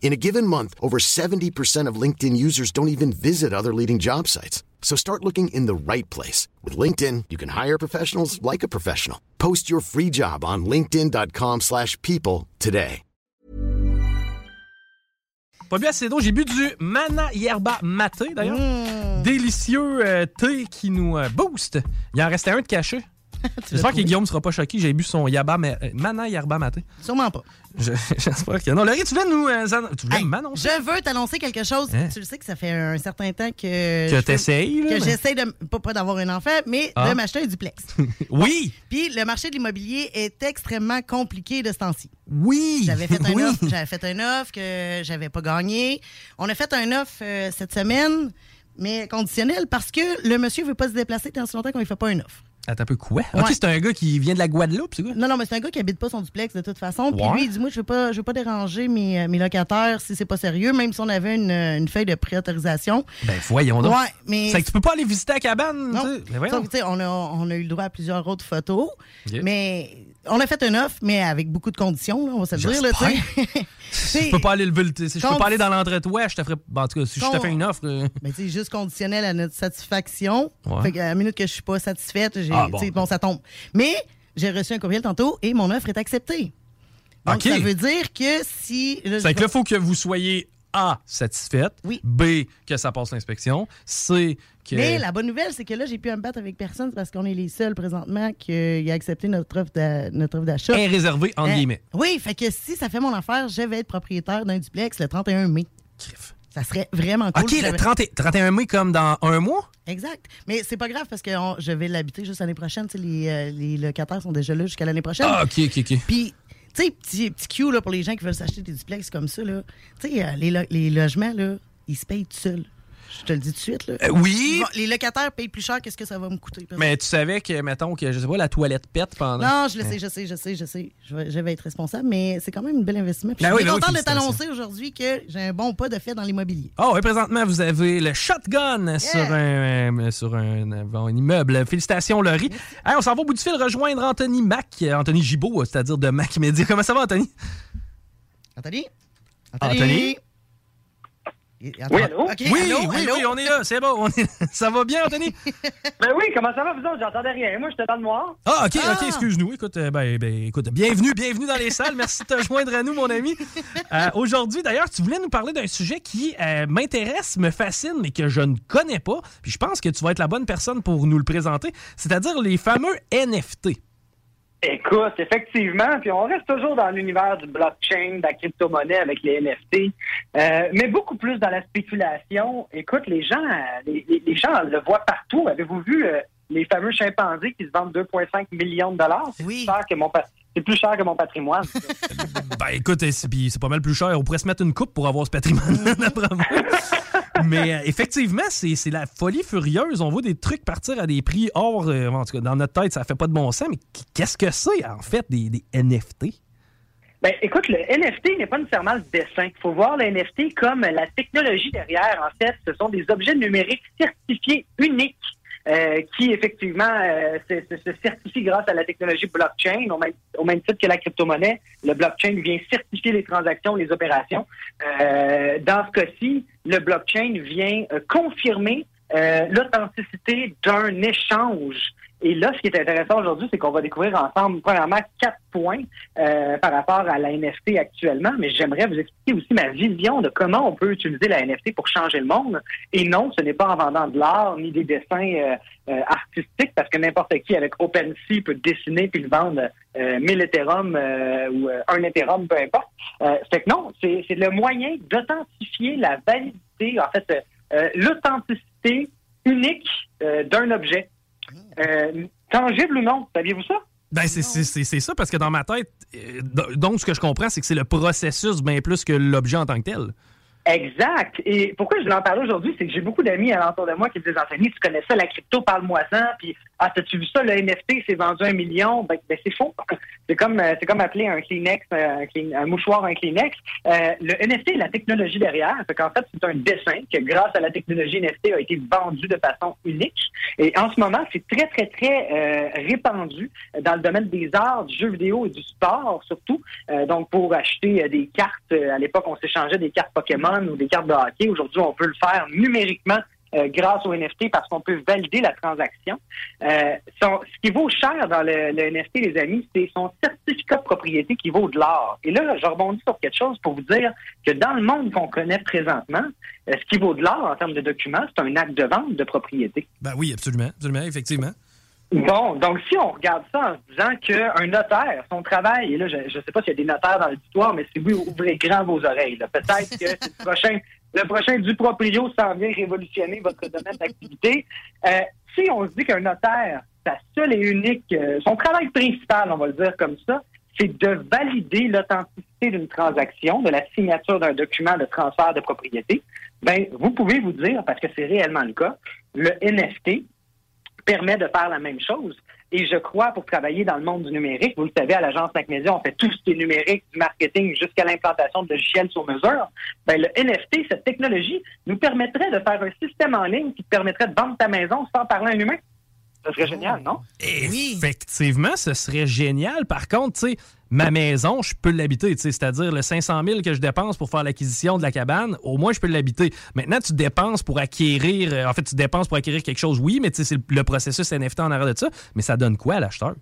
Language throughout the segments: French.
In a given month, over 70% of LinkedIn users don't even visit other leading job sites. So start looking in the right place. With LinkedIn, you can hire professionals like a professional. Post your free job on linkedin.com slash people today. Pas bien assez d'eau, j'ai bu du Mana Yerba Maté d'ailleurs. Mmh. Délicieux euh, thé qui nous euh, booste. Il en restait un de caché. J'espère que Guillaume sera pas choqué. J'ai bu son yaba, mais, euh, Mana Yerba Maté. Sûrement pas. Je- J'espère que non. Laurie, tu voulais nous. euh, tu voulais Hey, m'annoncer je veux t'annoncer quelque chose. Hein? Tu le sais que ça fait un certain temps que. que je t'essayes? là, Que mais- j'essaie de. Pas, pas d'avoir un enfant, mais Ah. de m'acheter un duplex. Oui! Puis le marché de l'immobilier est extrêmement compliqué de ce temps-ci. Oui! J'avais fait un Oui. offre, j'avais fait un offre que j'avais pas gagné. On a fait un offre euh, cette semaine, mais conditionnel parce que le monsieur veut pas se déplacer tant si longtemps qu'on lui fait pas une offre. Attends un peu quoi? Ouais. c'est un gars qui vient de la Guadeloupe, c'est quoi? Non, non, mais c'est un gars qui habite pas son duplex de toute façon. Puis lui, il dit Moi, je veux pas, je veux pas déranger mes, euh, mes locataires si c'est pas sérieux, même si on avait une, euh, une feuille de préautorisation. Ben voyons donc. Ouais, mais. C'est que tu peux pas aller visiter la cabane, Non. tu sais. Ben. Sauf on a, on a eu le droit à plusieurs autres photos. Mais on a fait une offre, mais avec beaucoup de conditions, là, on va se le dire. Là. Je peux pas aller le. Si je peux pas aller dans l'entretoit, je te ferais. ben, en tout cas, si je te fais une offre. euh, Ben, tu juste conditionnel à notre satisfaction. Ouais. Fait qu'à la minute que je suis pas satisfaite, j'ai, Ah, bon. ça tombe. Mais j'ai reçu un courriel tantôt et mon offre est acceptée. Donc, ça veut dire que si. C'est que là, il faut que vous soyez A, satisfaite. Oui. B, que ça passe l'inspection. C, que. Mais la bonne nouvelle, c'est que là, j'ai pu me battre avec personne parce qu'on est les seuls présentement qui a accepté notre offre, d'achat. est réservé, entre Euh, guillemets. Oui, fait que si ça fait mon affaire, je vais être propriétaire d'un duplex le 31 mai. Crif. Ça serait vraiment cool. OK, le j'avais- 30 et- 31 mai, comme dans un mois? Exact. Mais c'est pas grave parce que on- je vais l'habiter juste l'année prochaine. Les, euh, les locataires sont déjà là jusqu'à l'année prochaine. Ah, OK, OK, OK. Puis, tu sais, petit, petit cue là, pour les gens qui veulent s'acheter des duplex comme ça, là. Tu sais, euh, les, les logements, là, ils se payent tout seuls. Je te le dis tout de suite, là. Euh, oui. Les locataires payent plus cher que ce que ça va me coûter. Mais tu savais que, mettons, que, je sais pas, la toilette pète pendant. Non, je le sais, je sais, je sais, je sais. Je vais, je vais être responsable, mais c'est quand même un bel investissement. Puis Ben je oui, suis ben oui, contente de t'annoncer aujourd'hui que j'ai un bon pas de fait dans l'immobilier. Ah oui, présentement, vous avez le shotgun sur, un, euh, sur un, bon, un immeuble. Félicitations, Laurie. Hey, on s'en va au bout du fil rejoindre Anthony Mac, euh, Anthony Gibault, c'est-à-dire de Mac Media. Comment ça va, Anthony? Anthony? Anthony? Et- Oui, allô? Oui, allô, oui, allô? oui, on est là, c'est bon. on est- Ça va bien, Anthony? Ben oui, comment ça va, vous autres? J'entendais rien. Moi, j'étais dans le noir. Ah, OK, Ah! OK, excuse-nous. Écoute, euh, ben, ben, écoute, bienvenue, bienvenue dans les salles. Merci de te joindre à nous, mon ami. Euh, Aujourd'hui, d'ailleurs, tu voulais nous parler d'un sujet qui euh, m'intéresse, me fascine, mais que je ne connais pas. Puis je pense que tu vas être la bonne personne pour nous le présenter, c'est-à-dire les fameux NFT. Écoute, effectivement, puis on reste toujours dans l'univers du blockchain, de la crypto-monnaie avec les NFT, euh, mais beaucoup plus dans la spéculation. Écoute, les gens, les, les- gens le voient partout. Avez-vous vu euh, les fameux chimpanzés qui se vendent 2,5 millions de dollars? Oui. que mon c'est plus cher que mon patrimoine. Ben écoute, euh, c'est pas mal plus cher. On pourrait se mettre une coupe pour avoir ce patrimoine, d'après moi. Mais euh, effectivement, c'est c'est la folie furieuse. On voit des trucs partir à des prix hors. euh, en tout cas, dans notre tête, ça fait pas de bon sens. Mais qu'est-ce que c'est, en fait, des, des NFT? Ben, écoute, le NFT n'est pas nécessairement le dessin. Il faut voir le NFT comme la technologie derrière. En fait, ce sont des objets numériques certifiés uniques euh, qui, effectivement, euh, se, se- se certifient grâce à la technologie blockchain, au même, au même titre que la crypto-monnaie. Le blockchain vient certifier les transactions, les opérations. Euh, dans ce cas-ci, le blockchain vient euh, confirmer euh, l'authenticité d'un échange. Et là, ce qui est intéressant aujourd'hui, c'est qu'on va découvrir ensemble, premièrement, quatre points euh, par rapport à la NFT actuellement, mais j'aimerais vous expliquer aussi ma vision de comment on peut utiliser la NFT pour changer le monde. Et non, ce n'est pas en vendant de l'art ni des dessins euh, artistiques, parce que n'importe qui avec OpenSea peut dessiner puis le vendre 1000 Ethereum ou un Ethereum, peu importe. c'est que non, c'est le moyen d'authentifier la validité, en fait, l'authenticité unique d'un objet. Euh, tangible ou non? Saviez-vous ça? Ben, c'est ça, parce que dans ma tête, euh, donc ce que je comprends, c'est que c'est le processus bien plus que l'objet en tant que tel. Exact. Et pourquoi je voulais en parler aujourd'hui, c'est que j'ai beaucoup d'amis à l'entour de moi qui me disent Anthony, tu connais ça, la crypto, parle-moi-en. Puis, ah, as-tu vu ça, le NFT s'est vendu un million? Ben, ben c'est faux. C'est comme euh, c'est comme appeler un Kleenex, euh, un, mouchoir un Kleenex. Euh, le NFT, la technologie derrière. Fait qu'en fait, c'est un dessin que, grâce à la technologie NFT, a été vendu de façon unique. Et en ce moment, c'est très, très, très répandu dans le domaine des arts, du jeu vidéo et du sport, surtout. donc, pour acheter des cartes, à l'époque, on s'échangeait des cartes Pokémon ou des cartes de hockey. Aujourd'hui, on peut le faire numériquement euh, grâce au NFT parce qu'on peut valider la transaction. Euh, ce qui vaut cher dans le, NFT, les amis, c'est son certificat de propriété qui vaut de l'or. Et là, je rebondis sur quelque chose pour vous dire que dans le monde qu'on connaît présentement, euh, ce qui vaut de l'or en termes de documents, c'est un acte de vente de propriété. Ben oui, absolument, absolument, effectivement. Bon, donc si on regarde ça en se disant qu'un notaire, son travail, et là, je ne sais pas s'il y a des notaires dans l'auditoire, mais si oui, ouvrez grand vos oreilles. Peut-être que le prochain, le prochain du proprio s'en vient révolutionner votre domaine d'activité. Euh, si on se dit qu'un notaire, sa seule et unique, euh, son travail principal, on va le dire comme ça, c'est de valider l'authenticité d'une transaction, de la signature d'un document de transfert de propriété, ben, vous pouvez vous dire, parce que c'est réellement le cas, le NFT, permet de faire la même chose. Et je crois, pour travailler dans le monde du numérique, vous le savez, à l'agence Macmédia, on fait tout ce qui est numérique, du marketing jusqu'à l'implantation de logiciels sur mesure. Ben, le NFT, cette technologie, nous permettrait de faire un système en ligne qui permettrait de vendre ta maison sans parler à un humain. Ce serait génial, non? Effectivement, ce serait génial. Par contre, tu sais, ma maison, je peux l'habiter. C'est-à-dire le 500 000 que je dépense pour faire l'acquisition de la cabane, au moins, je peux l'habiter. Maintenant, tu dépenses pour acquérir. Euh, en fait, tu dépenses pour acquérir quelque chose, oui, mais c'est le processus NFT en arrière de ça. Mais ça donne quoi à l'acheteur?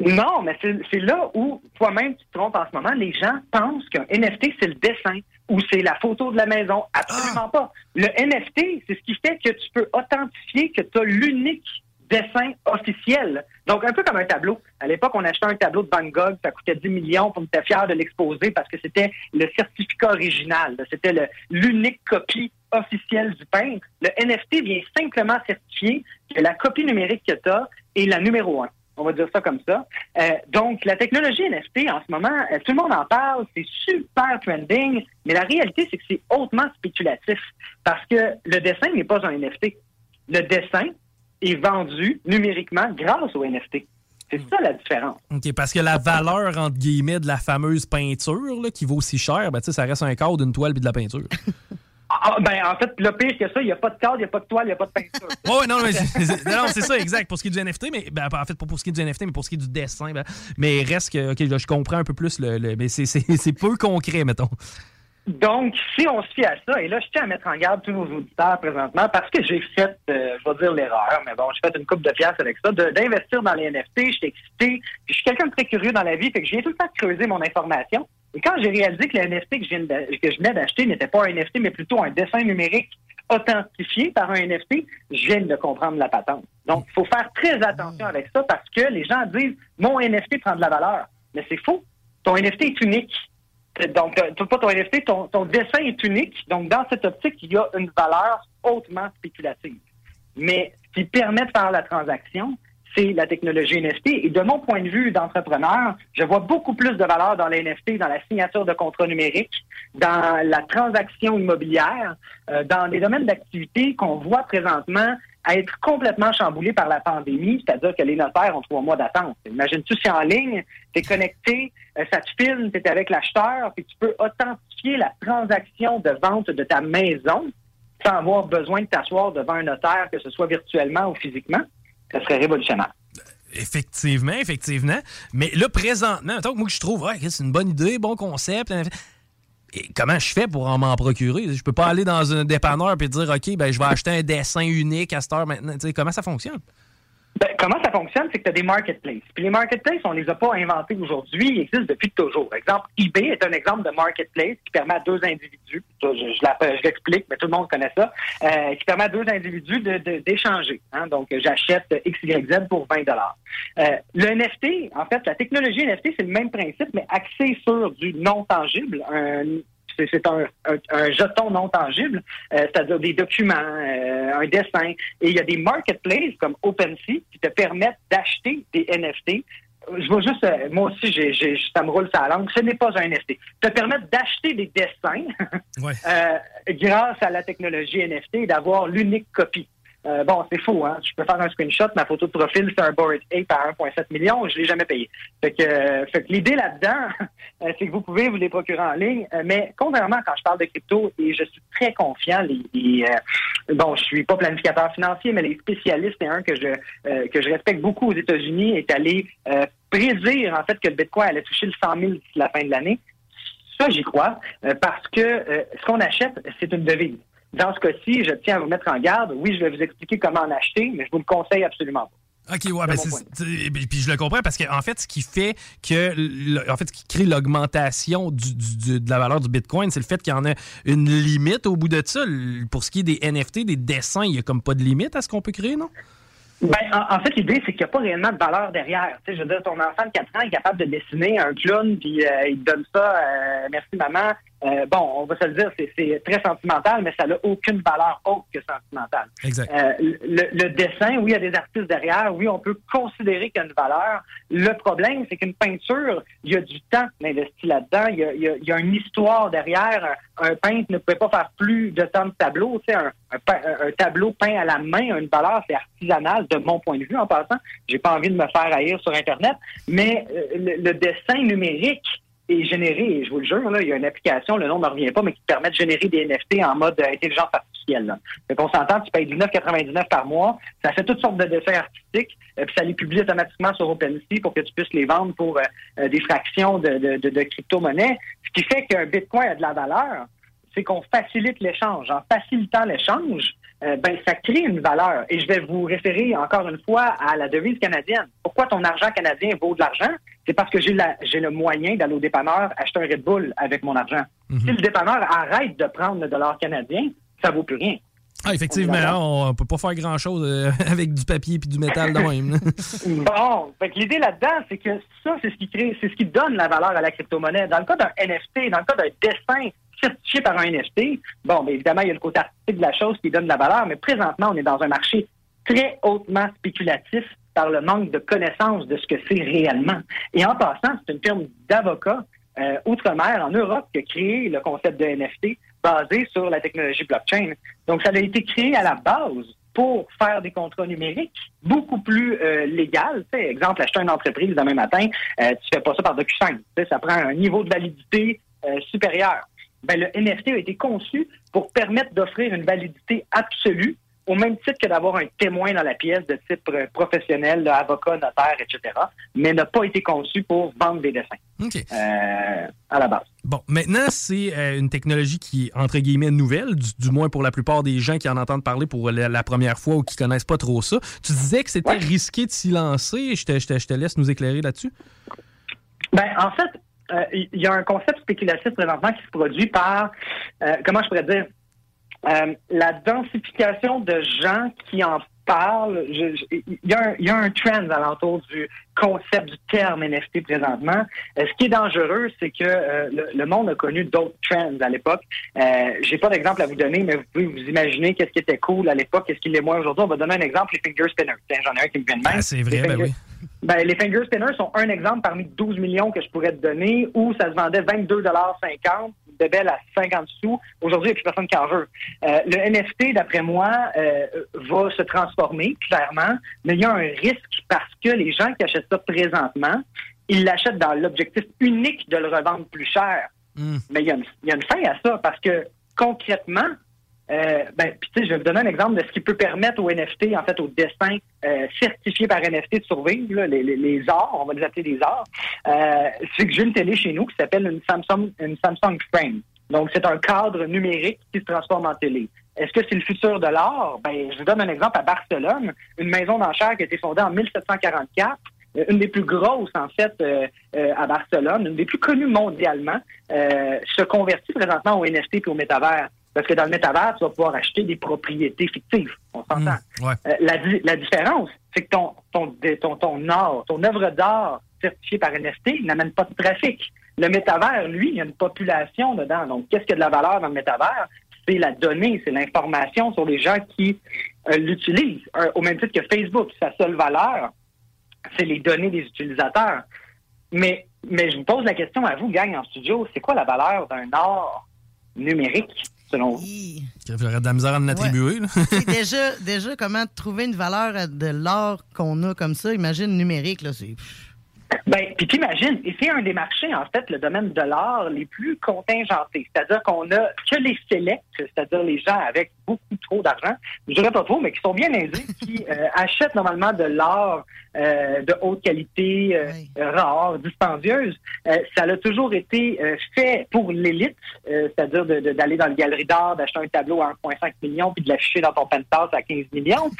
Non, mais c'est là où toi-même tu te trompes en ce moment. Les gens pensent qu'un NFT, c'est le dessin ou c'est la photo de la maison. Absolument ah! pas. Le NFT, c'est ce qui fait que tu peux authentifier que tu as l'unique dessin officiel. Donc, un peu comme un tableau. À l'époque, on achetait un tableau de Van Gogh, ça coûtait 10 millions, on était fier de l'exposer parce que c'était le certificat original. C'était l'unique copie officielle du peintre. Le NFT vient simplement certifier que la copie numérique que tu as est la numéro un. On va dire ça comme ça. Euh, donc, la technologie NFT, en ce moment, euh, tout le monde en parle, c'est super trending, mais la réalité, c'est que c'est hautement spéculatif parce que le dessin n'est pas un NFT. Le dessin, est vendu numériquement grâce au NFT. C'est ça la différence. OK, parce que la valeur, entre guillemets, de la fameuse peinture qui vaut si cher, ben, ça reste un cadre, d'une toile et de la peinture. Ah, ben, en fait, le pire que ça, il n'y a pas de cadre, il n'y a pas de toile, il n'y a pas de peinture. oui, non, mais c'est ça, exact. Pour ce qui est du NFT, mais ben, en fait, pas pour ce qui est du NFT, mais pour ce qui est du dessin. Ben, mais reste que, OK, je comprends un peu plus, le, mais c'est peu concret, mettons. Donc, si on se fie à ça, et là, je tiens à mettre en garde tous nos auditeurs présentement, parce que j'ai fait, euh, je vais dire l'erreur, mais bon, j'ai fait une coupe de pièces avec ça, d'investir dans les NFT, j'étais excité, je suis quelqu'un de très curieux dans la vie, fait que j'ai tout le temps creuser mon information. Et quand j'ai réalisé que le NFT que je, que je venais d'acheter n'était pas un NFT, mais plutôt un dessin numérique authentifié par un NFT, je viens de comprendre la patente. Donc, il faut faire très attention avec ça parce que les gens disent, mon NFT prend de la valeur. Mais c'est faux. Ton NFT est unique. Donc, euh, pas ton NFT, ton, dessin est unique. Donc, dans cette optique, il y a une valeur hautement spéculative. Mais ce qui permet de faire la transaction, c'est la technologie NFT. Et de mon point de vue d'entrepreneur, je vois beaucoup plus de valeur dans les NFT, dans la signature de contrats numériques, dans la transaction immobilière, euh, dans les domaines d'activité qu'on voit présentement à être complètement chamboulé par la pandémie, c'est-à-dire que les notaires ont trois mois d'attente. Imagine-tu si en ligne, tu es connecté, euh, ça te filme, tu es avec l'acheteur, puis tu peux authentifier la transaction de vente de ta maison sans avoir besoin de t'asseoir devant un notaire, que ce soit virtuellement ou physiquement. Ça serait révolutionnaire. Effectivement, effectivement. Mais là, présentement, tant que moi, je trouve, ouais, c'est une bonne idée, bon concept. Et comment je fais pour en m'en procurer? Je peux pas aller dans un dépanneur et dire, OK, ben, je vais acheter un dessin unique à cette heure maintenant. comment ça fonctionne? Ben, comment ça fonctionne, c'est que tu as des marketplaces. Puis les marketplaces, on les a pas inventés aujourd'hui, ils existent depuis toujours. Exemple, eBay est un exemple de marketplace qui permet à deux individus, je, l'explique, mais tout le monde connaît ça, euh, qui permet à deux individus d'échanger. De, hein? Donc, j'achète XYZ pour 20 dollars. Euh, le NFT, en fait, la technologie NFT, c'est le même principe, mais axé sur du non tangible, un, c'est un, jeton non tangible, euh, c'est-à-dire des documents, euh, un dessin. Et il y a des marketplaces comme OpenSea qui te permettent d'acheter des NFT. Je vois juste, euh, moi aussi, ça me roule sa langue. Ce n'est pas un NFT. Te permettre d'acheter des dessins grâce à la technologie NFT et d'avoir l'unique copie. Euh, bon, c'est faux, hein. Je peux faire un screenshot, ma photo de profil, c'est un Bored Ape à 1,7 million, je l'ai jamais payé. Fait que, euh, fait que l'idée là-dedans, euh, c'est que vous pouvez vous les procurer en ligne, mais contrairement quand je parle de crypto, et je suis très confiant, les, bon, je suis pas planificateur financier, mais les spécialistes, et un que je que je respecte beaucoup aux États-Unis, est allé prédire en fait que le Bitcoin allait toucher le 100 000 d'ici la fin de l'année. Ça, j'y crois, parce que ce qu'on achète, c'est une devise. Dans ce cas-ci, je tiens à vous mettre en garde. Oui, je vais vous expliquer comment en acheter, mais je vous le conseille absolument pas. OK, ouais, ben puis je le comprends parce qu'en en fait, ce qui fait que, en fait, ce qui crée l'augmentation du, de la valeur du Bitcoin, c'est le fait qu'il y en a une limite au bout de ça. Pour ce qui est des NFT, des dessins, il n'y a comme pas de limite à ce qu'on peut créer, non? Ben, en, fait, l'idée, c'est qu'il n'y a pas réellement de valeur derrière. Tu sais, je veux dire, ton enfant de 4 ans est capable de dessiner un clown, puis euh, il te donne ça, euh, merci maman, euh, bon, on va se le dire, c'est très sentimental, mais ça n'a aucune valeur autre que sentimentale. Exact. Euh, le, dessin, oui, il y a des artistes derrière, oui, on peut considérer qu'il y a une valeur. Le problème, c'est qu'une peinture, il y a du temps investi là-dedans, il, y a, une histoire derrière. Un, peintre ne pouvait pas faire plus de temps de tableau. Tu sais, un, tableau peint à la main a une valeur, c'est artisanal de mon point de vue en passant. J'ai pas envie de me faire haïr sur Internet, mais euh, le dessin numérique, et générer, je vous le jure, là, il y a une application, le nom ne revient pas, mais qui permet de générer des NFT en mode euh, intelligence artificielle. Là. Donc, on s'entend, tu payes 19,99 par mois, ça fait toutes sortes de dessins artistiques, euh, puis ça les publie automatiquement sur OpenSea pour que tu puisses les vendre pour euh, des fractions de, de, de, crypto-monnaies. Ce qui fait qu'un Bitcoin a de la valeur, c'est qu'on facilite l'échange. En facilitant l'échange, ben, ça crée une valeur. Et je vais vous référer encore une fois à la devise canadienne. Pourquoi ton argent canadien vaut de l'argent? c'est parce que j'ai j'ai le moyen d'aller au dépanneur acheter un Red Bull avec mon argent. Mhm. Si le dépanneur arrête de prendre le dollar canadien, ça vaut plus rien. Ah, effectivement, on, ne peut pas faire grand-chose euh, avec du papier et du métal de même. bon, l'idée là-dedans, c'est que ça, c'est ce qui crée, c'est ce qui donne la valeur à la crypto-monnaie. Dans le cas d'un NFT, dans le cas d'un dessin certifié par un NFT, bon, bien, évidemment, il y a le côté artistique de la chose qui donne la valeur, mais présentement, on est dans un marché très hautement spéculatif par le manque de connaissance de ce que c'est réellement. Et en passant, c'est une firme d'avocats euh, outre-mer en Europe qui a créé le concept de NFT basé sur la technologie blockchain. Donc, ça a été créé à la base pour faire des contrats numériques beaucoup plus euh, légal. Exemple, acheter une entreprise demain matin, euh, tu fais pas ça par DocuSign. Ça prend un niveau de validité euh, supérieur. Ben, le NFT a été conçu pour permettre d'offrir une validité absolue au même titre que d'avoir un témoin dans la pièce de type euh, professionnel, avocat, notaire, etc., mais n'a pas été conçu pour vendre des dessins euh, à la base. Bon, maintenant, c'est euh, une technologie qui est, entre guillemets, nouvelle, du, moins pour la plupart des gens qui en entendent parler pour la, première fois ou qui connaissent pas trop ça. Tu disais que c'était risqué de s'y lancer. Je te, je, te, je te, laisse nous éclairer là-dessus. Ben, en fait, il y a un concept spéculatif présentement qui se produit par, comment je pourrais dire, euh, la densification de gens qui en parlent, il y, a un trend alentour du concept du terme NFT présentement. Euh, ce qui est dangereux, c'est que euh, le, monde a connu d'autres trends à l'époque. Euh, J'ai pas d'exemple à vous donner, mais vous pouvez vous imaginer qu'est-ce qui était cool à l'époque, qu'est-ce qui est moins aujourd'hui. On va donner un exemple, les finger spinners. J'en ai un qui me vient de même. Ah, c'est vrai, ben oui. Ben, les finger spinners sont un exemple parmi 12 millions que je pourrais te donner où ça se vendait 22,50 de belle à 50 sous. Aujourd'hui, il n'y a plus personne qui en veut. Euh, le NFT, d'après moi, euh, va se transformer, clairement, mais il y a un risque parce que les gens qui achètent ça présentement, ils l'achètent dans l'objectif unique de le revendre plus cher. Hmm. Mais il y, a une, fin à ça parce que concrètement, euh, ben, je vais vous donner un exemple de ce qui peut permettre aux NFT, en fait, aux dessins certifiés par NFT de survivre, les, arts, on va les appeler des arts. c'est que j'ai une télé chez nous qui s'appelle une Samsung, une Samsung Frame. Donc, c'est un cadre numérique qui se transforme en télé. Est-ce que c'est le futur de l'art? Ben, je vous donne un exemple à Barcelone, une maison d'enchères qui a été fondée en 1744 euh, une des plus grosses, en fait, euh, euh, à Barcelone, une des plus connues mondialement, se convertit présentement au NFT et au métavers. Parce que dans le métavers, tu vas pouvoir acheter des propriétés fictives. On s'entend. Mmh, la, la, différence, c'est que ton, ton, ton, ton art, ton œuvre d'art certifiée par NFT n'amène pas de trafic. Le métavers, lui, il y a une population dedans. Donc, qu'est-ce qui a de la valeur dans le métavers? C'est la donnée, c'est l'information sur les gens qui l'utilisent. au même titre que Facebook, sa seule valeur, c'est les données des utilisateurs. Mais, mais je vous pose la question à vous, gang en studio, c'est quoi la valeur d'un art numérique? Selon vous? J'aurais de la misère à en attribuer. déjà, déjà, comment trouver une valeur de l'art qu'on a comme ça? Imagine numérique, là, c'est. Ben, puis t'imagines, et c'est un des marchés, en fait, le domaine de l'art les plus contingentés. C'est-à-dire qu'on a que les sélects, c'est-à-dire les gens avec beaucoup trop d'argent, je dirais pas trop, mais qui sont bien aisés, qui euh, achètent normalement de l'art euh, de haute qualité, euh, rare, dispendieuse. ça a toujours été fait pour l'élite, c'est-à-dire d'aller dans le galerie d'art, d'acheter un tableau à 1,5 million, puis de l'afficher dans ton penthouse à 15 millions.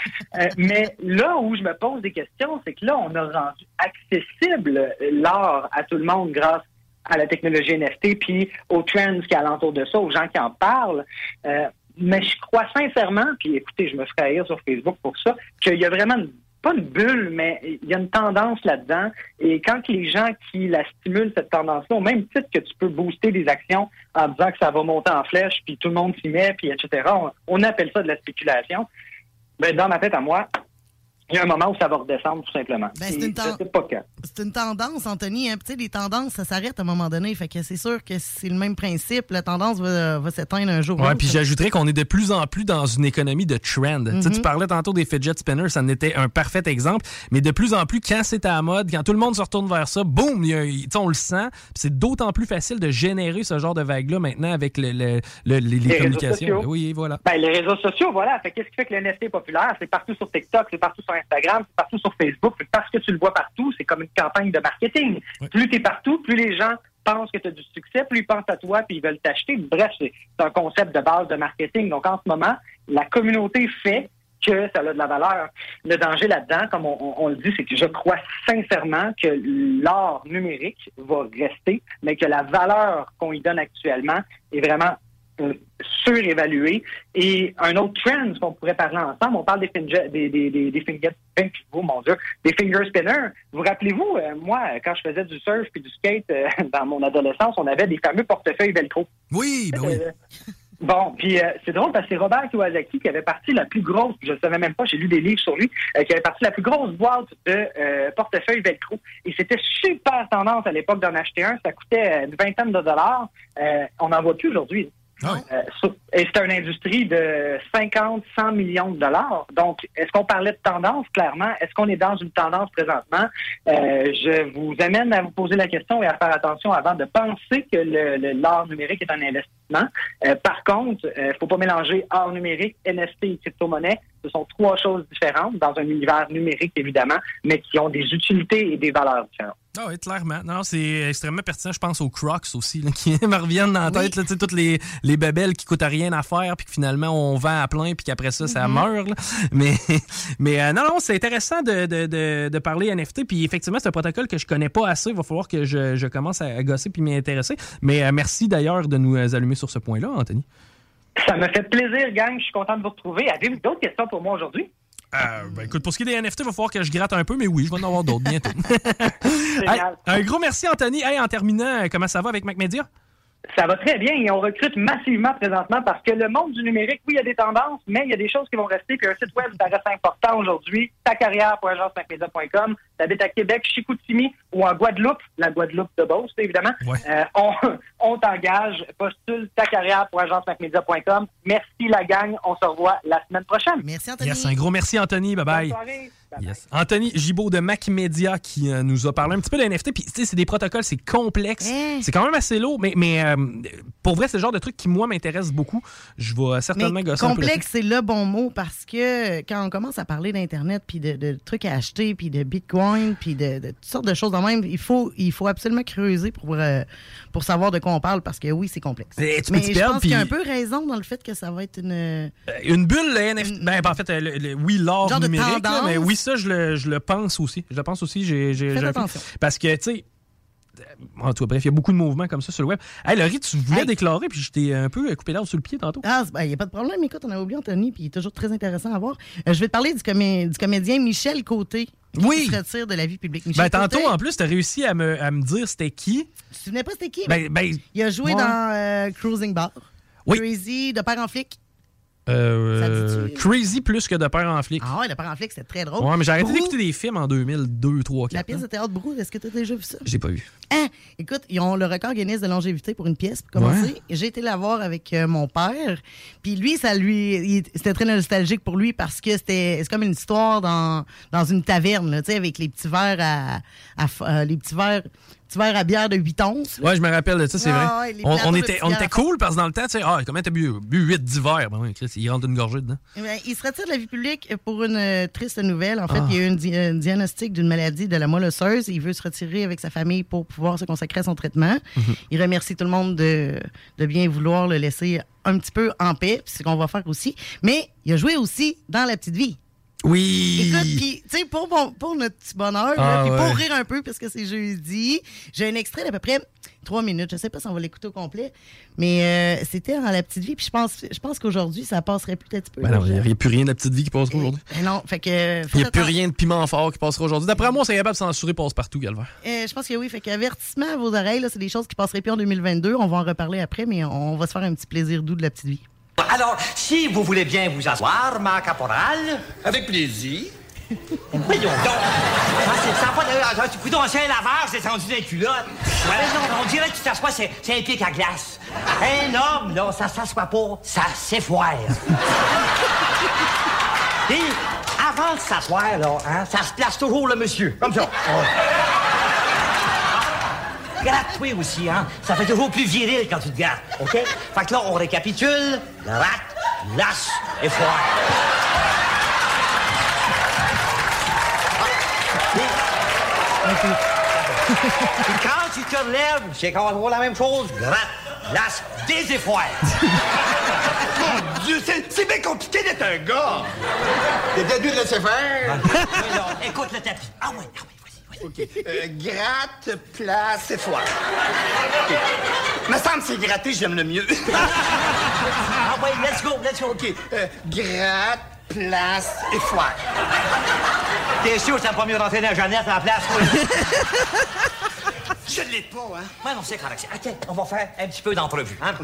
mais là où je me pose des questions, c'est que là, on a rendu accessible l'art à tout le monde grâce à la technologie NFT, puis aux trends qui alentour de ça, aux gens qui en parlent. Mais je crois sincèrement, puis écoutez, je me ferai rire sur Facebook pour ça, qu'il y a vraiment pas une bulle, mais il y a une tendance là-dedans. Et quand les gens qui la stimulent, cette tendance-là, au même titre que tu peux booster des actions en disant que ça va monter en flèche, puis tout le monde s'y met, puis etc., on, appelle ça de la spéculation. Ben, dans ma tête à moi, il y a un moment où ça va redescendre, tout simplement. Ben, c'est, une tendance, Anthony. Hein. Tu sais, les tendances, ça s'arrête à un moment donné. Fait que c'est sûr que c'est le même principe. La tendance va, s'éteindre un jour. Oui, puis j'ajouterais qu'on est de plus en plus dans une économie de trend. Tu mhm. parlais tantôt des fidget spinners, ça en était un parfait exemple. Mais de plus en plus, quand c'est à la mode, quand tout le monde se retourne vers ça, boum, on le sent. C'est d'autant plus facile de générer ce genre de vague-là maintenant avec le, les, communications. Oui, voilà. Ben, les réseaux sociaux, voilà. Qu'est-ce qui fait que le NFT est populaire? C'est partout sur TikTok, c'est partout sur Instagram, c'est partout sur Facebook. Parce que tu le vois partout, c'est comme une campagne de marketing. Plus tu es partout, plus les gens pensent que tu as du succès, plus ils pensent à toi puis ils veulent t'acheter. Bref, c'est un concept de base de marketing. Donc, en ce moment, la communauté fait que ça a de la valeur. Le danger là-dedans, comme on, le dit, c'est que je crois sincèrement que l'art numérique va rester, mais que la valeur qu'on y donne actuellement est vraiment surévalué. Et un autre trend qu'on pourrait parler ensemble, on parle des, finger, des, des, des, des finger, oh mon Dieu, des finger spinners. Vous rappelez-vous, euh, moi, quand je faisais du surf et du skate euh, dans mon adolescence, on avait des fameux portefeuilles Velcro. Oui, ben oui. Bon, puis c'est drôle parce que c'est Robert Kiyosaki qui avait parti la plus grosse, je ne savais même pas, j'ai lu des livres sur lui, qui avait parti la plus grosse boîte de portefeuille Velcro. Et c'était super tendance à l'époque d'en acheter un. Ça coûtait une vingtaine de dollars. on n'en voit plus aujourd'hui. Ah euh, et c'est une industrie de 50, 100 millions de dollars. Donc, est-ce qu'on parlait de tendance, clairement? Est-ce qu'on est dans une tendance présentement? Euh, je vous amène à vous poser la question et à faire attention avant de penser que l'art numérique est un investissement. Euh, par contre, il ne faut pas mélanger art numérique, NFT et crypto-monnaie. Ce sont trois choses différentes dans un univers numérique, évidemment, mais qui ont des utilités et des valeurs différentes. Ah oui, clairement. Non, c'est extrêmement pertinent. Je pense aux Crocs aussi, qui me reviennent dans la tête. toutes les, les babelles qui coûtent rien à faire, puis que finalement on vend à plein, puis qu'après ça, ça mm-hmm. meurt. Mais, mais euh, non, non, c'est intéressant de, de, de, parler NFT. Puis effectivement, c'est un protocole que je connais pas assez. Il va falloir que je, je commence à gosser puis m'y intéresser. Mais euh, merci d'ailleurs de nous allumer sur ce point-là, Anthony? Ça me fait plaisir, gang. Je suis content de vous retrouver. Avez-vous d'autres questions pour moi aujourd'hui? Euh, ben, écoute, pour ce qui est des NFT, il va falloir que je gratte un peu, mais oui, je vais en avoir d'autres bientôt. un gros merci, Anthony. Hey, en terminant, comment ça va avec MacMedia? Ça va très bien et on recrute massivement présentement parce que le monde du numérique, oui, il y a des tendances, mais il y a des choses qui vont rester. Puis un site web, ça reste important aujourd'hui. Ta carrière pour agencemacmedia.com. T'habites à Québec, Chicoutimi ou en Guadeloupe, la Guadeloupe de Beauce, évidemment. Euh, on, on t'engage. Postule ta carrière pour agencemacmedia.com. Merci la gang. On se revoit la semaine prochaine. Merci Anthony. un gros merci Anthony. Bye bye. Yes. Anthony Gibaud de Mac Media qui euh, nous a parlé un petit peu de NFT. Puis, tu sais, c'est des protocoles, c'est complexe. Hein? C'est quand même assez lourd, mais, mais euh, pour vrai, c'est le genre de truc qui, moi, m'intéresse beaucoup. Je vais certainement Mais gosser complexe, c'est le bon mot parce que quand on commence à parler d'Internet, puis de, de trucs à acheter, puis de Bitcoin, puis de, de toutes sortes de choses même, il faut, il faut absolument creuser pour, euh, pour savoir de quoi on parle parce que oui, c'est complexe. Et tu Mais je perdre, pense qu'il y a un peu raison dans le fait que ça va être une. Euh, Une bulle, le NFT. Ben, en fait, euh, le- le- oui, l'art numérique, là, mais oui, ça, je le, je le pense aussi. Je le pense aussi. J'ai, j'ai, Faites j'ai- attention. Parce que, tu sais, en tout cas, bref, il y a beaucoup de mouvements comme ça sur le web. Hey, Laurie, tu voulais Hey. déclarer, puis je t'ai un peu coupé l'herbe sous le pied tantôt. Ah, il n'y a pas de problème. Écoute, on a oublié Anthony, puis il est toujours très intéressant à voir. Euh, je vais te parler du, comé- du comédien Michel Côté. Qui Oui. se retire de la vie publique. Michel Ben, tantôt, Côté, en plus, t'as réussi à me, à me dire c'était qui. Tu te souvenais pas c'était qui? Ben, ben, il a joué ouais. dans euh, Cruising Bar. Oui. Crazy, de père en flic. Euh, crazy plus que de père en flic. Ah ouais, de père en flic, c'était très drôle. Ouais, mais j'ai arrêté d'écouter des films en 2002, 3, 4. La pièce de théâtre Brou, est-ce que tu as déjà vu ça? J'ai pas vu. Hein? Écoute, ils ont le record Guinness de longévité pour une pièce pour commencer. Ouais. J'ai été la voir avec euh, mon père. Puis lui, ça lui, c'était très nostalgique pour lui parce que c'était, c'est comme une histoire dans, dans une taverne, tu sais, avec les petits verres à, euh, les petits verres, petits verres à bière de 8 onces. là. Ouais, je me rappelle de ça, c'est Ah vrai. on, était, on était cool parce que dans le temps, tu sais, ah, comment t'as bu, bu 8 d'hiver? Ben oui, il rentre une gorgée dedans. Eh il se retire de la vie publique pour une euh, triste nouvelle. En fait, Ah. il y a eu un, di- un diagnostic d'une maladie de la moelle osseuse. Il veut se retirer avec sa famille pour pouvoir se consacrer à son traitement. Mhm. Il remercie tout le monde de, de bien vouloir le laisser un petit peu en paix. C'est ce qu'on va faire aussi. Mais il a joué aussi dans La Petite Vie. Oui! Écoute, puis, tu sais, pour, mon- pour notre petit bonheur, Ah, puis ouais. pour rire un peu, parce que c'est jeudi, j'ai un extrait d'à peu près trois minutes. Je sais pas si on va l'écouter au complet, mais euh, c'était dans La Petite Vie. Puis je pense, je pense qu'aujourd'hui, ça passerait peut-être un petit peu. Ben non, il n'y a plus rien de la petite vie qui passera aujourd'hui. Eh non, fait que. Il n'y a plus rien de piment fort qui passera aujourd'hui. D'après moi, c'est capable de censurer passe-partout, Galvin. Euh, je pense que oui. Fait que avertissement à vos oreilles, c'est des choses qui passeraient plus en 2022. On va en reparler après, mais on va se faire un petit plaisir doux de la petite vie. Alors, si vous voulez bien vous asseoir, ma caporale. Avec plaisir. Voyons donc. C'est ça, pas d'ailleurs. Coudon, c'est un laveur, c'est tendu dans les culottes. Ouais, non, on dirait que tu t'assois, c'est c'est un pic à glace. Un homme, là, ça s'assoit pas, ça s'effoire. Et avant de s'asseoir, là, hein, ça se place toujours le monsieur. Comme ça. Gratte-toi aussi, hein. Ça fait toujours plus viril quand tu te grattes, OK? Fait que là, on récapitule. Gratte, lasse et foire. Puis quand tu te relèves, c'est encore la même chose. Gratte, lasse, déseffoire. Mon Dieu, c'est c'est bien compliqué d'être un gars. T'es mieux de laisser faire. Oui, là, écoute le tapis. Ah oui, ah oui. OK. Euh, gratte, place et foire. OK. Me semble c'est gratter, j'aime le mieux. Ah oui, let's go, let's go. OK. Euh, gratte, place et foire. T'es sûr que c'est pas mieux rentrer dans Jeannette la place, oui? Je l'ai pas, hein? Ouais, non, c'est correct. OK, on va faire un petit peu d'entrevue. Hein?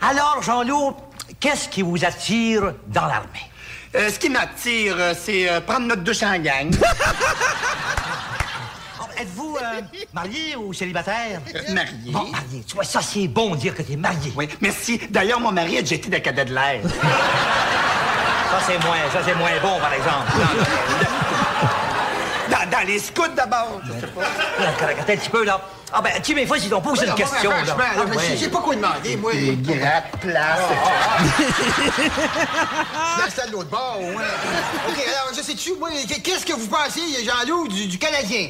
Alors, Jean-Loup, qu'est-ce qui vous attire dans l'armée? Euh, ce qui m'attire, euh, c'est prendre notre douche en gang. Oh, Êtes-vous euh, marié ou célibataire? Marié. Bon, marié. Tu vois, ça, c'est bon de dire que t'es marié. Oui, merci. D'ailleurs, mon mari a déjà été de cadet de l'air. Ça, c'est moins, ça, c'est moins bon, par exemple. Non, non, Dans, dans les scouts, d'abord. Je sais pas. attends un petit peu, là. Ah, ben, tu mais fois, ils t'ont posé une question, là. Ah, ouais. pas quoi demander, moi. Et gratte, place et foire. L'installe de l'autre bord, au moins. OK, alors, je sais-tu, moi, qu'est-ce que vous pensez, Jean-Loup, du, du Canadien?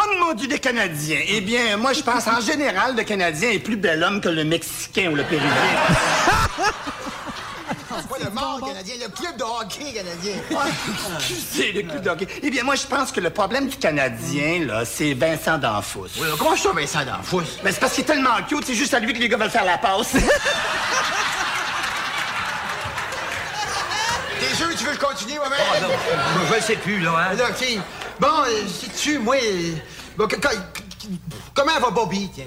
Oh mon Dieu, des Canadiens. Eh bien, moi, je pense en général, le Canadien est plus bel homme que le Mexicain ou le Péruvien. C'est pas le mort canadien, le club de hockey canadien. Le club de hockey? Eh bien, moi, je pense que le problème du Canadien, là, c'est Vincent D'Anfous. Oui, comment ça, Vincent D'Anfous? Mais c'est parce qu'il est tellement cute, c'est juste à lui que les gars veulent faire la passe. T'es sûr que tu veux le continuer, moi-même? Ah, non, je le sais plus, là, hein. Là, OK. Bon, euh, sais-tu, moi... euh, bon, que- que- comment va Bobby, tiens?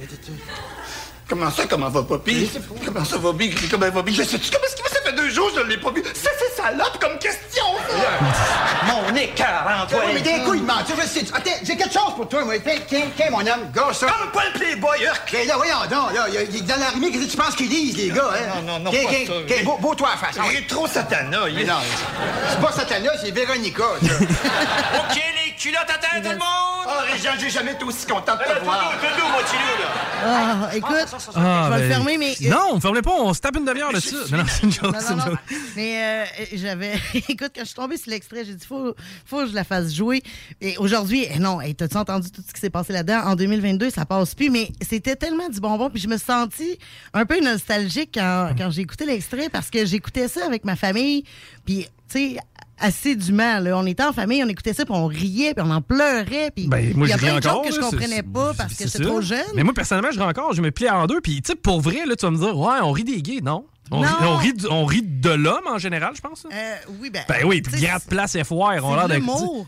Comment ça, comment va Bobby? Comment ça, Bobby? Comment va Bobby? Je sais-tu comment? Ça fait deux jours, je ne l'ai pas vu? Ça fait salope comme question, Mon écœur, Antoine. mais d'un coup, il ment. Tu sais, Attends, j'ai quelque chose pour toi, moi. Tiens, mon homme. Gars, ça. Comme pas le playboy, Urk. Tiens, là, voyons donc, là. Il est dans l'armée, qu'est-ce que tu penses qu'ils lisent, les gars, hein? Non, non, non, pas beau, beau toi à face. Il est trop satana. il est- non, c'est pas Satana, c'est Véronica. OK, les culottes à terre, tout le monde! Oh, Régent, j'ai jamais été aussi content de te voir. doux, tout doux, mon petit loup, là. Ah, écoute, Ah, je vais le ben, fermer, mais. euh, Non, fermez pas, on se tape une demi-heure là-dessus. Non, non, c'est une joke, Non, c'est non, une non. joke. Mais euh, j'avais. Écoute, quand je suis tombée sur l'extrait, j'ai dit, faut, faut que je la fasse jouer. Et aujourd'hui, eh non, hey, t'as-tu entendu tout ce qui s'est passé là-dedans? En 2022, ça passe plus, mais c'était tellement du bonbon. Puis je me suis sentie un peu nostalgique quand, quand j'ai écouté l'extrait parce que j'écoutais ça avec ma famille. Puis, tu sais, assidûment, là. On était en famille, on écoutait ça, puis on riait, puis on en pleurait. Puis Ben, moi, il y a plein de encore. choses que je comprenais pas parce que c'est trop jeune. Mais moi, personnellement, je ris encore. Je me plie en deux. Puis, tu sais, pour vrai, là, tu vas me dire, ouais, on rit des gays. Non? On, Non. Rit, on, rit, on rit de l'homme en général, je pense. Euh, oui, ben. Ben oui, puis gratte place et foire, on l'air.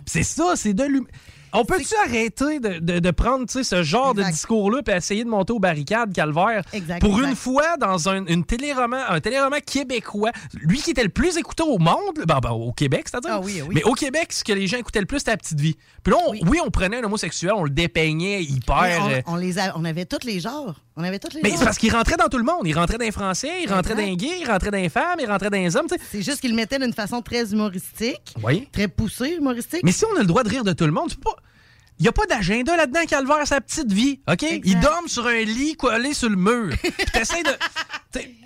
C'est ça, c'est de l'humour. On peut-tu arrêter de, de- de prendre ce genre de discours-là et essayer de monter aux barricades, Calvaire? Exact, Pour exact. une fois, dans un, une téléroman, un téléroman québécois, lui qui était le plus écouté au monde, ben, ben, au Québec, c'est-à-dire. Ah oui, oui. Mais au Québec, ce que les gens écoutaient le plus, c'était la petite vie. Puis là, on- oui. Oui. on prenait un homosexuel, on le dépeignait hyper. Euh, on, on les a- on avait tous les genres. On avait tous les mais c'est parce qu'il rentrait dans tout le monde. Il rentrait dans les Français, il rentrait dans les gays, il rentrait dans les femmes, il rentrait dans les hommes. tu sais. C'est juste qu'il le mettait d'une façon très humoristique, Oui. très poussée humoristique. Mais si on a le droit de rire de tout le monde, tu peux pas. Il n'y a pas d'agenda là-dedans, Calvaire, sa petite vie, OK? Exact. Ils dorment sur un lit collé sur le mur. Puis de...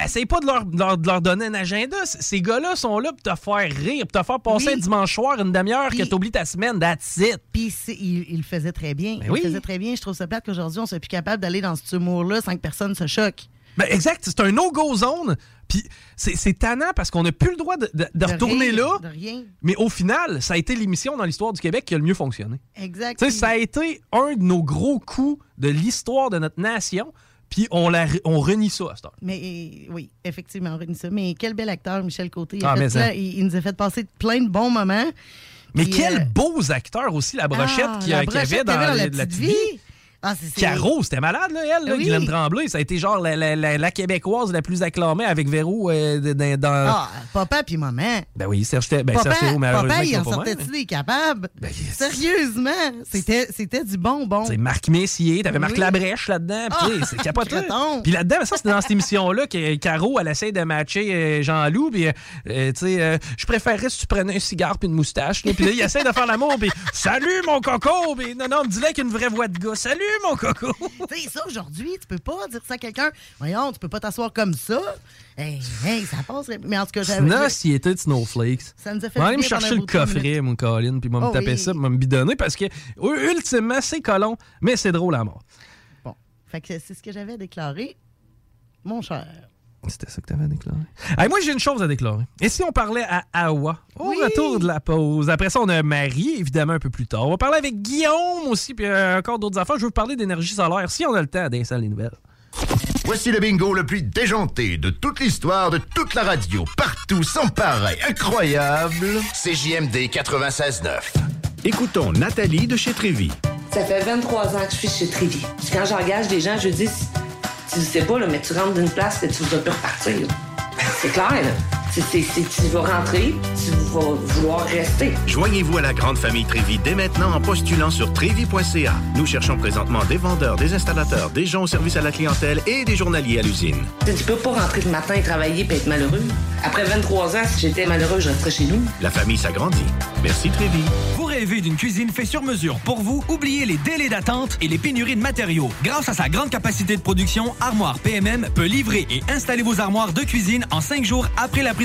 Essaye pas de leur, de leur- de leur donner un agenda. Ces gars-là sont là pour te faire rire, pour te faire passer Oui. un dimanche soir, une demi-heure, que t'oublies ta semaine, that's it. Puis il, il le faisait très bien. Ben il oui. le faisait très bien. Je trouve ça plate qu'aujourd'hui, on soit plus capable d'aller dans ce humour-là sans que personne se choque. Ben, exact, c'est un no-go zone. Puis c'est tannant parce qu'on n'a plus le droit de, de- de De retourner rien, là. De rien. Mais au final, ça a été l'émission dans l'histoire du Québec qui a le mieux fonctionné. Exact. Ça a été un de nos gros coups de l'histoire de notre nation. Puis on, la, on renie ça à cette heure. Mais oui, effectivement, on réunit ça. Mais quel bel acteur, Michel Côté. Il, Ah, mais ça. il, il nous a fait passer plein de bons moments. Mais quels euh, beaux acteurs aussi, la brochette Ah, qu'il y avait dans la, petite vie. Ah, Caro, c'était malade, là, elle, là, Oui. Guylaine Tremblay. Ça a été genre la, la- la- la québécoise la plus acclamée avec Véro euh, dans. dans- Ah, papa puis maman. Ben oui, Serge, ben, papa, Serge Thérault, malheureusement, papa, il en sortait-tu des capables? Ben, yes. Sérieusement, c'était du bonbon. C'est Marc Messier, t'avais Marc Oui. Labrèche là-dedans, Ah, c'est capoté. Puis là-dedans, ça, c'était dans cette émission-là que Caro, elle essaie de matcher euh, Jean-Loup, puis, euh, euh, tu sais, euh, je préférerais si tu prenais un cigare puis une moustache, puis là, il essaie de faire l'amour, puis salut mon coco, puis non, non, dis-le avec une vraie voix de gars, salut mon coco. Tu sais, ça, aujourd'hui, tu peux pas dire ça à quelqu'un. Voyons, tu peux pas t'asseoir comme ça. Hey, hey, ça passe. Mais en tout cas, j'avais- Sinon, s'il était de Snowflakes. ça nous a fait Je vais aller me chercher le coffret, mon Colin, puis moi me Oh taper oui. ça, moi me bidonner, parce que ultimement, c'est colon, mais c'est drôle à mort. Bon, fait que c'est ce que j'avais déclaré. Mon cher. C'était ça que t'avais déclaré. Hey, moi, j'ai une chose à déclarer. Et si on parlait à Awa, au Oui. retour de la pause? Après ça, on a Marie, évidemment, un peu plus tard. On va parler avec Guillaume aussi, puis euh, encore d'autres affaires. Je veux vous parler d'énergie solaire, si on a le temps d'installer les nouvelles. Voici le bingo le plus déjanté de toute l'histoire, de toute la radio, partout, sans pareil, incroyable. CJMD 96.9. Écoutons Nathalie de chez Trévy. Ça fait 23 ans que je suis chez Trévy. Puis Quand j'engage des gens, je dis, tu sais pas, là, mais tu rentres d'une place et tu vas plus repartir. C'est clair, là. C'est- tu vas rentrer, tu vas vouloir rester. Joignez-vous à la grande famille Trévy dès maintenant en postulant sur trévy.ca. Nous cherchons présentement des vendeurs, des installateurs, des gens au service à la clientèle et des journaliers à l'usine. Tu peux pas rentrer le matin et travailler et être malheureux. Après 23 ans, si j'étais malheureux, je resterais chez nous. La famille s'agrandit. Merci Trévy. Vous rêvez d'une cuisine faite sur mesure pour vous? Oubliez les délais d'attente et les pénuries de matériaux. Grâce à sa grande capacité de production, Armoire PMM peut livrer et installer vos armoires de cuisine en cinq jours après la